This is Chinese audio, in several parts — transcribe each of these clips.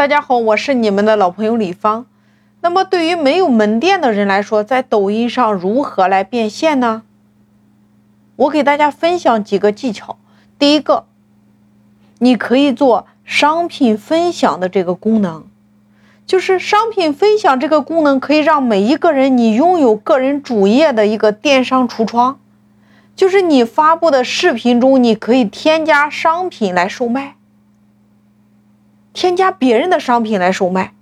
大家好，我是你们的老朋友李芳。那么，对于没有门店的人来说，在抖音上如何来变现呢？我给大家分享几个技巧。第一个，你可以做商品分享的这个功能，就是商品分享这个功能可以让每一个人你拥有个人主页的一个电商橱窗，就是你发布的视频中，你可以添加商品来售卖。添加别人的商品来售卖，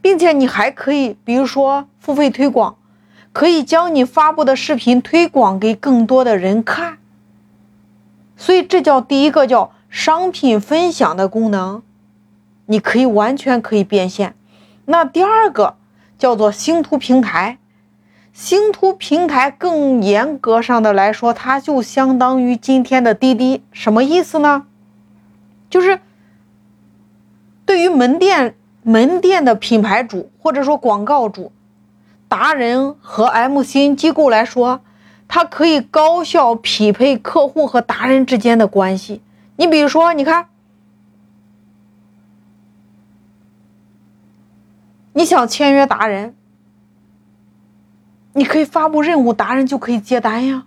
并且你还可以，比如说付费推广，可以将你发布的视频推广给更多的人看。所以这叫第一个叫商品分享的功能，你可以完全可以变现。那第二个叫做星图平台，星图平台更严格上的来说，它就相当于今天的滴滴，什么意思呢？就是。对于门店门店的品牌主或者说广告主、达人和 M C 机构来说，它可以高效匹配客户和达人之间的关系。你比如说，你看，你想签约达人，你可以发布任务，达人就可以接单呀。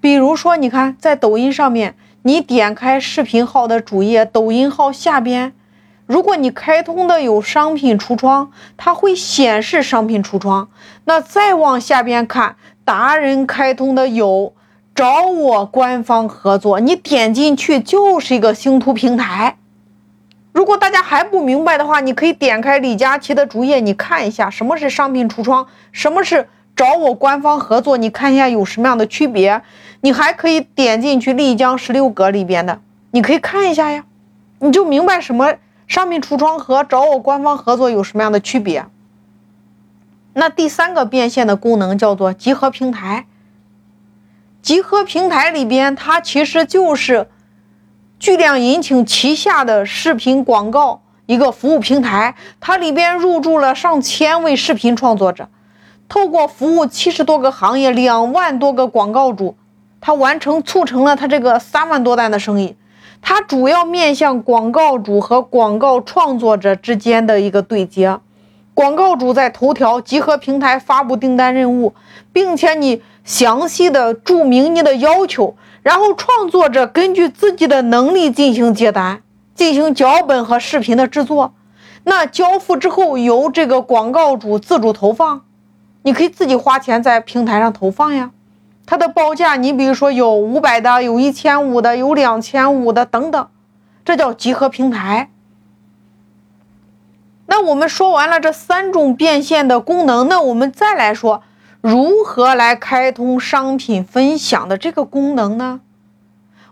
比如说，你看在抖音上面。你点开视频号的主页，抖音号下边，如果你开通的有商品橱窗，它会显示商品橱窗。那再往下边看，达人开通的有找我官方合作，你点进去就是一个星图平台。如果大家还不明白的话，你可以点开李佳琦的主页，你看一下什么是商品橱窗，什么是。找我官方合作，你看一下有什么样的区别？你还可以点进去丽江十六格里边的，你可以看一下呀，你就明白什么商品橱窗和找我官方合作有什么样的区别。那第三个变现的功能叫做集合平台。集合平台里边，它其实就是巨量引擎旗下的视频广告一个服务平台，它里边入驻了上千位视频创作者。透过服务七十多个行业、两万多个广告主，他完成促成了他这个三万多单的生意。他主要面向广告主和广告创作者之间的一个对接。广告主在头条集合平台发布订单任务，并且你详细的注明你的要求，然后创作者根据自己的能力进行接单，进行脚本和视频的制作。那交付之后，由这个广告主自主投放。你可以自己花钱在平台上投放呀，它的报价，你比如说有五百的，有一千五的，有两千五的等等，这叫集合平台。那我们说完了这三种变现的功能，那我们再来说如何来开通商品分享的这个功能呢？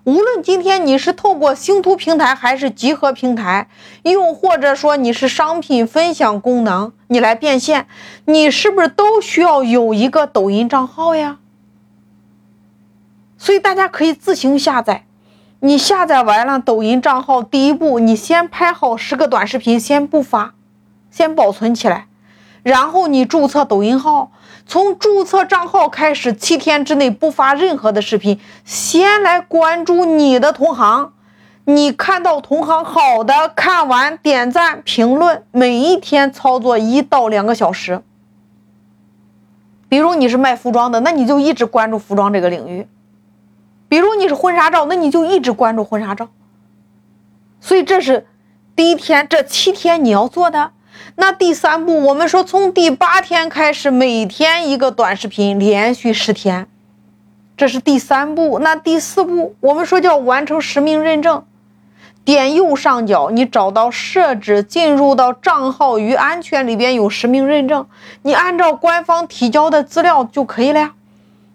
无论今天你是透过星图平台，还是集合平台，又或者说你是商品分享功能，你来变现，你是不是都需要有一个抖音账号呀？所以大家可以自行下载。你下载完了抖音账号，第一步你先拍好十个短视频，先不发，先保存起来，然后你注册抖音号。从注册账号开始，七天之内不发任何的视频，先来关注你的同行。你看到同行好的，看完点赞评论，每一天操作一到两个小时。比如你是卖服装的，那你就一直关注服装这个领域；比如你是婚纱照，那你就一直关注婚纱照。所以这是第一天，这七天你要做的。那第三步，我们说从第八天开始，每天一个短视频，连续十天，这是第三步。那第四步，我们说叫完成实名认证。点右上角，你找到设置，进入到账号与安全里边有实名认证，你按照官方提交的资料就可以了呀。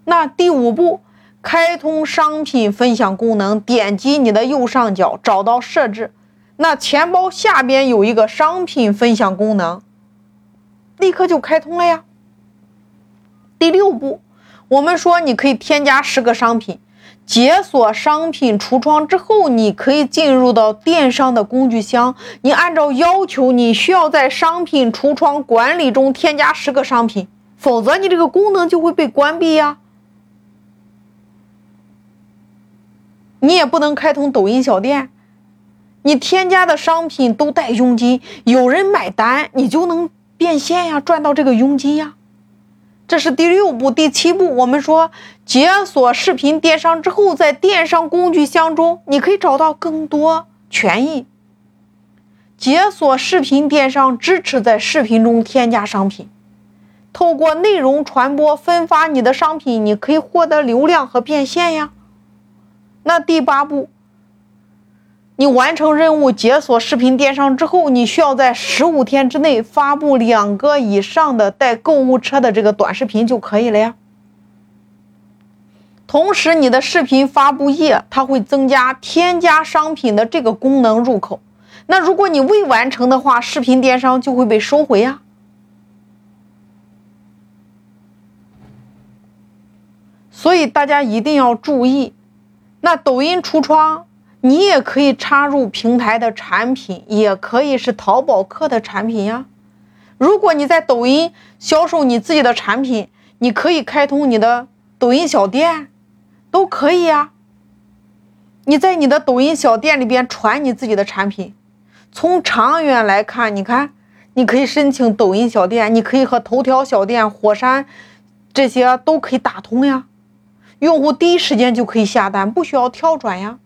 那第五步，开通商品分享功能，点击你的右上角，找到设置。那钱包下边有一个商品分享功能，立刻就开通了呀。第六步，我们说你可以添加十个商品，解锁商品橱窗之后，你可以进入到电商的工具箱。你按照要求，你需要在商品橱窗管理中添加十个商品，否则你这个功能就会被关闭呀。你也不能开通抖音小店。你添加的商品都带佣金，有人买单，你就能变现呀，赚到这个佣金呀。这是第六步、第七步。我们说解锁视频电商之后，在电商工具箱中，你可以找到更多权益。解锁视频电商支持在视频中添加商品，透过内容传播分发你的商品，你可以获得流量和变现呀。那第八步。你完成任务解锁视频电商之后，你需要在十五天之内发布两个以上的带购物车的这个短视频就可以了呀。同时，你的视频发布页它会增加添加商品的这个功能入口。那如果你未完成的话，视频电商就会被收回呀。所以大家一定要注意，那抖音橱窗。你也可以插入平台的产品，也可以是淘宝客的产品呀。如果你在抖音销售你自己的产品，你可以开通你的抖音小店，都可以呀。你在你的抖音小店里边传你自己的产品，从长远来看，你看，你可以申请抖音小店，你可以和头条小店、火山这些都可以打通呀。用户第一时间就可以下单，不需要跳转呀。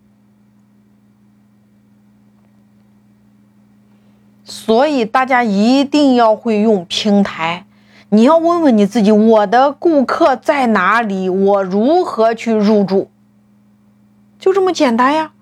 所以大家一定要会用平台。你要问问你自己：我的顾客在哪里？我如何去入驻？就这么简单呀。